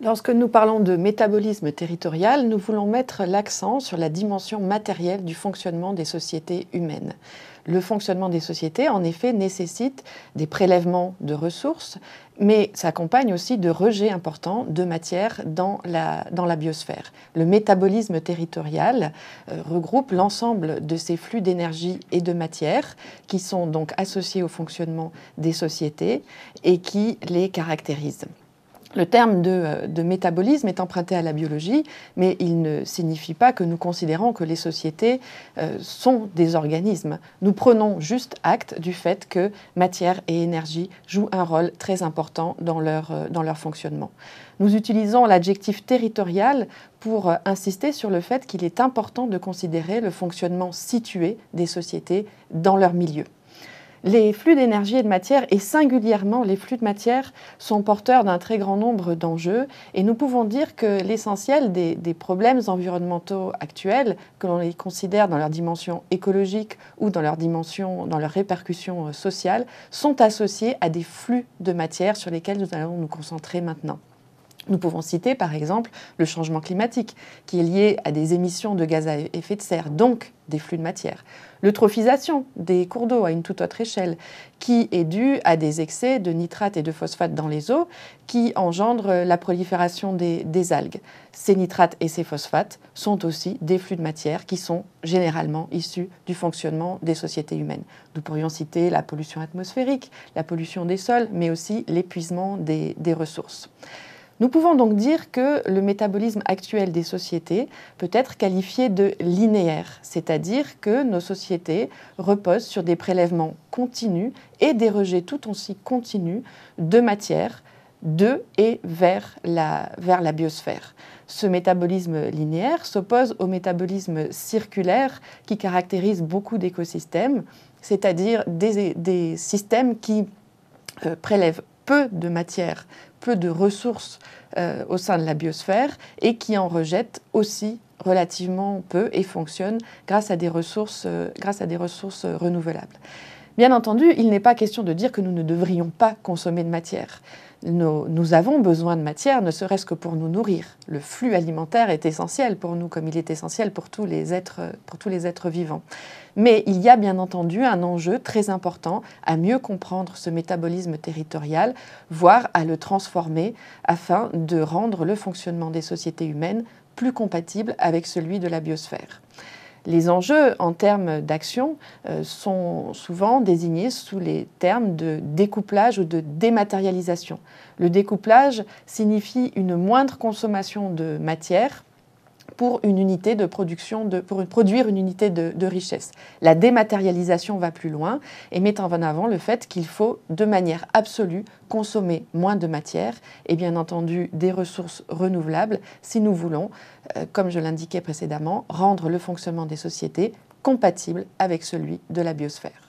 Lorsque nous parlons de métabolisme territorial, nous voulons mettre l'accent sur la dimension matérielle du fonctionnement des sociétés humaines. Le fonctionnement des sociétés, en effet, nécessite des prélèvements de ressources, mais s'accompagne aussi de rejets importants de matière dans la, biosphère. Le métabolisme territorial euh, regroupe l'ensemble de ces flux d'énergie et de matière qui sont donc associés au fonctionnement des sociétés et qui les caractérisent. Le terme euh, de, métabolisme est emprunté à la biologie, mais il ne signifie pas que nous considérons que les sociétés euh, sont des organismes. Nous prenons juste acte du fait que matière et énergie jouent un rôle très important dans leur, euh, dans leur fonctionnement. Nous utilisons l'adjectif territorial pour insister sur le fait qu'il est important de considérer le fonctionnement situé des sociétés dans leur milieu. Les flux d'énergie et de matière, et singulièrement les flux de matière, sont porteurs d'un très grand nombre d'enjeux, et nous pouvons dire que l'essentiel des, problèmes environnementaux actuels, que l'on les considère dans leur dimension écologique ou dans leur dimension, dans leur répercussion euh, sociale, sont associés à des flux de matière sur lesquels nous allons nous concentrer maintenant. Nous pouvons citer par exemple le changement climatique, qui est lié à des émissions de gaz à effet de serre, donc des flux de matière. L'eutrophisation des cours d'eau à une toute autre échelle, qui est due à des excès de nitrates et de phosphates dans les eaux, qui engendrent la prolifération des, algues. Ces nitrates et ces phosphates sont aussi des flux de matière qui sont généralement issus du fonctionnement des sociétés humaines. Nous pourrions citer la pollution atmosphérique, la pollution des sols, mais aussi l'épuisement des ressources. Nous pouvons donc dire que le métabolisme actuel des sociétés peut être qualifié de linéaire, c'est-à-dire que nos sociétés reposent sur des prélèvements continus et des rejets tout aussi continus de matière de et vers la, biosphère. Ce métabolisme linéaire s'oppose au métabolisme circulaire qui caractérise beaucoup d'écosystèmes, c'est-à-dire des, systèmes qui euh, prélèvent peu de matière, peu de ressources euh, au sein de la biosphère et qui en rejettent aussi relativement peu et ressources, euh, grâce à des ressources renouvelables. Bien entendu, il n'est pas question de dire que nous ne devrions pas consommer de matière. Nous, avons besoin de matière, ne serait-ce que pour nous nourrir. Le flux alimentaire est essentiel pour nous, comme il est essentiel pour tous les êtres, vivants. Mais il y a bien entendu un enjeu très important à mieux comprendre ce métabolisme territorial, voire à le transformer afin de rendre le fonctionnement des sociétés humaines plus compatible avec celui de la biosphère. Les enjeux en termes d'action euh, sont souvent désignés sous les termes de découplage ou de dématérialisation. Le découplage signifie une moindre consommation de matière pour une unité de production, pour produire une unité de, richesse. La dématérialisation va plus loin et met en avant le fait qu'il faut de manière absolue consommer moins de matière et bien entendu des ressources renouvelables si nous voulons, euh, comme je l'indiquais précédemment, rendre le fonctionnement des sociétés compatible avec celui de la biosphère.